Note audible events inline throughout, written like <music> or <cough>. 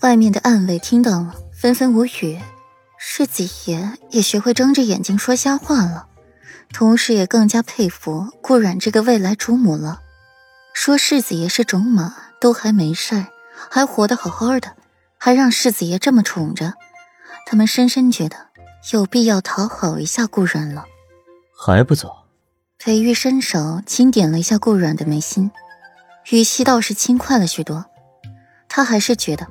外面的暗卫听到了，纷纷无语。世子爷也学会睁着眼睛说瞎话了，同时也更加佩服顾阮这个未来主母了。说世子爷是种马，都还没事儿，还活得好好的，还让世子爷这么宠着，他们深深觉得有必要讨好一下顾阮了。还不走？裴玉伸手轻点了一下顾阮的眉心，语气倒是轻快了许多。他还是觉得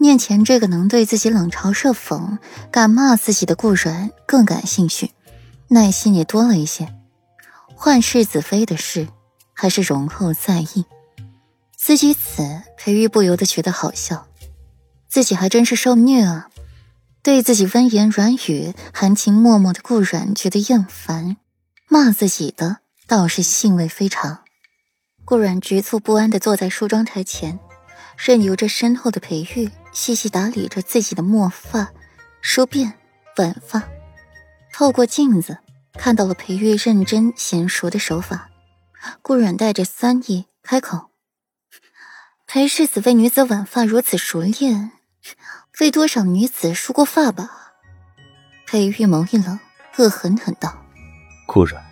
面前这个能对自己冷嘲热讽、敢骂自己的顾阮更感兴趣，耐心也多了一些。换世子妃的事。还是容后再议。思及此，裴玉不由得觉得好笑，自己还真是受虐啊！对自己温言软语、含情脉脉的顾阮觉得厌烦，骂自己的倒是兴味非常。顾阮局促不安地坐在梳妆台前，任由着身后的裴玉细细打理着自己的墨发、梳辫、挽发。透过镜子，看到了裴玉认真娴熟的手法。顾阮带着酸意开口：“裴世子为女子挽发如此熟练，为多少女子梳过发吧？”裴玉眸一冷，恶狠狠道：“顾阮，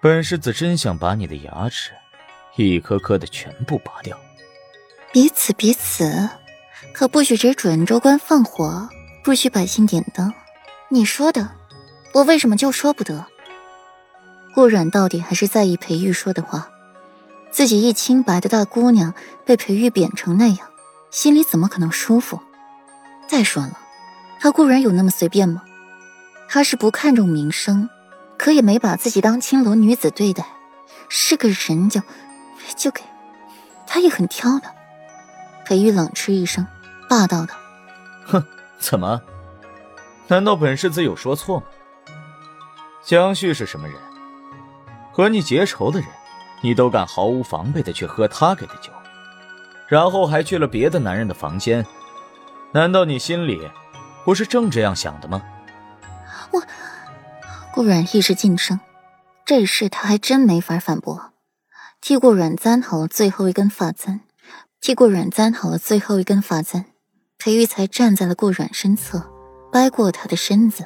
本世子真想把你的牙齿一颗颗的全部拔掉。”彼此彼此，可不许只准州官放火，不许百姓点灯。你说的，我为什么就说不得？顾阮到底还是在意裴玉说的话，自己一清白的大姑娘被裴玉贬成那样，心里怎么可能舒服？再说了，他顾然有那么随便吗？他是不看重名声，可也没把自己当青楼女子对待，是个人就就给，他也很挑的。裴玉冷嗤一声，霸道的：“哼，怎么？难道本世子有说错吗？江旭是什么人？”和你结仇的人，你都敢毫无防备的去喝他给的酒，然后还去了别的男人的房间，难道你心里不是正这样想的吗？我顾阮一时噤声，这事他还真没法反驳。替顾阮簪好了最后一根发簪，替顾阮簪好了最后一根发簪，裴玉才站在了顾阮身侧，掰过他的身子，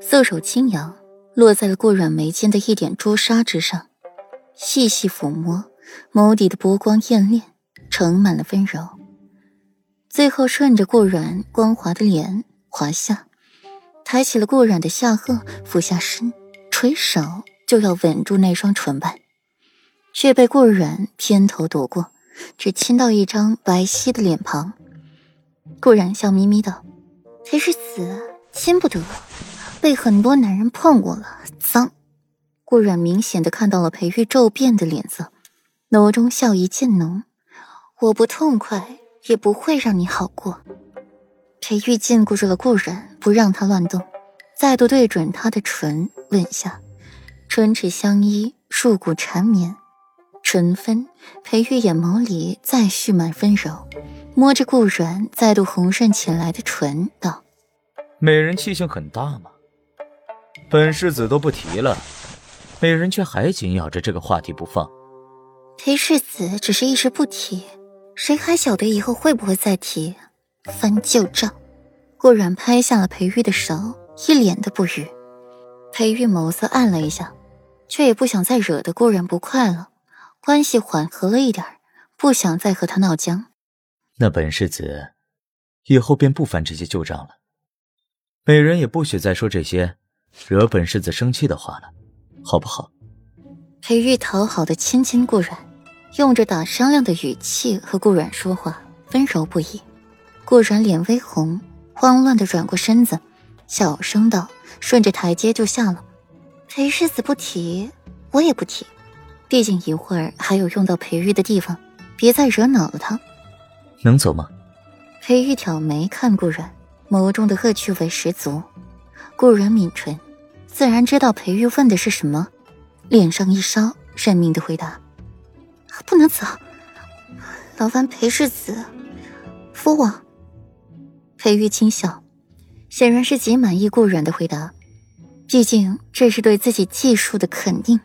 色手轻扬。落在了顾阮眉间的一点朱砂之上，细细抚摸，眸底的波光艳丽，盛满了温柔。最后顺着顾阮光滑的脸滑下，抬起了顾阮的下颚，俯下身，垂手就要吻住那双唇瓣，却被顾阮偏头躲过，只亲到一张白皙的脸庞。顾然笑眯眯道：“裴世子，亲不得。”被很多男人碰过了，脏。顾然明显的看到了裴玉骤变的脸色，眸中笑意渐浓。我不痛快，也不会让你好过。裴玉禁锢住了顾然，不让他乱动，再度对准他的唇吻下，唇齿相依，入骨缠绵。唇分，裴玉眼眸里再蓄满温柔，摸着顾阮再度红润起来的唇，道：“美人气性很大嘛？”本世子都不提了，美人却还紧咬着这个话题不放。裴世子只是一时不提，谁还晓得以后会不会再提？翻旧账。顾然拍下了裴玉的手，一脸的不语。裴玉眸色暗了一下，却也不想再惹得顾然不快了，关系缓和了一点，不想再和他闹僵。那本世子以后便不翻这些旧账了，美人也不许再说这些。惹本世子生气的话了，好不好？裴玉讨好的亲亲顾阮，用着打商量的语气和顾阮说话，温柔不已。顾阮脸微红，慌乱的转过身子，小声道：“顺着台阶就下了。”裴世子不提，我也不提。毕竟一会儿还有用到裴玉的地方，别再惹恼了他。能走吗？裴玉挑眉看顾阮，眸中的恶趣味十足。顾然抿唇，自然知道裴玉问的是什么，脸上一烧，认命的回答：“不能走，劳烦裴世子扶我。” <laughs> 裴玉轻笑，显然是极满意顾然的回答，毕竟这是对自己技术的肯定。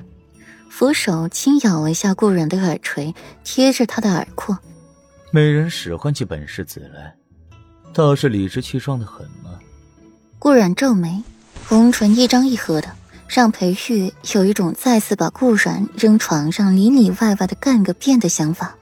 扶手轻咬了一下顾然的耳垂，贴着他的耳廓，美人使唤起本世子来，倒是理直气壮的很嘛？顾冉皱眉，红唇一张一合的，让裴玉有一种再次把顾冉扔床上里里外外的干个遍的想法。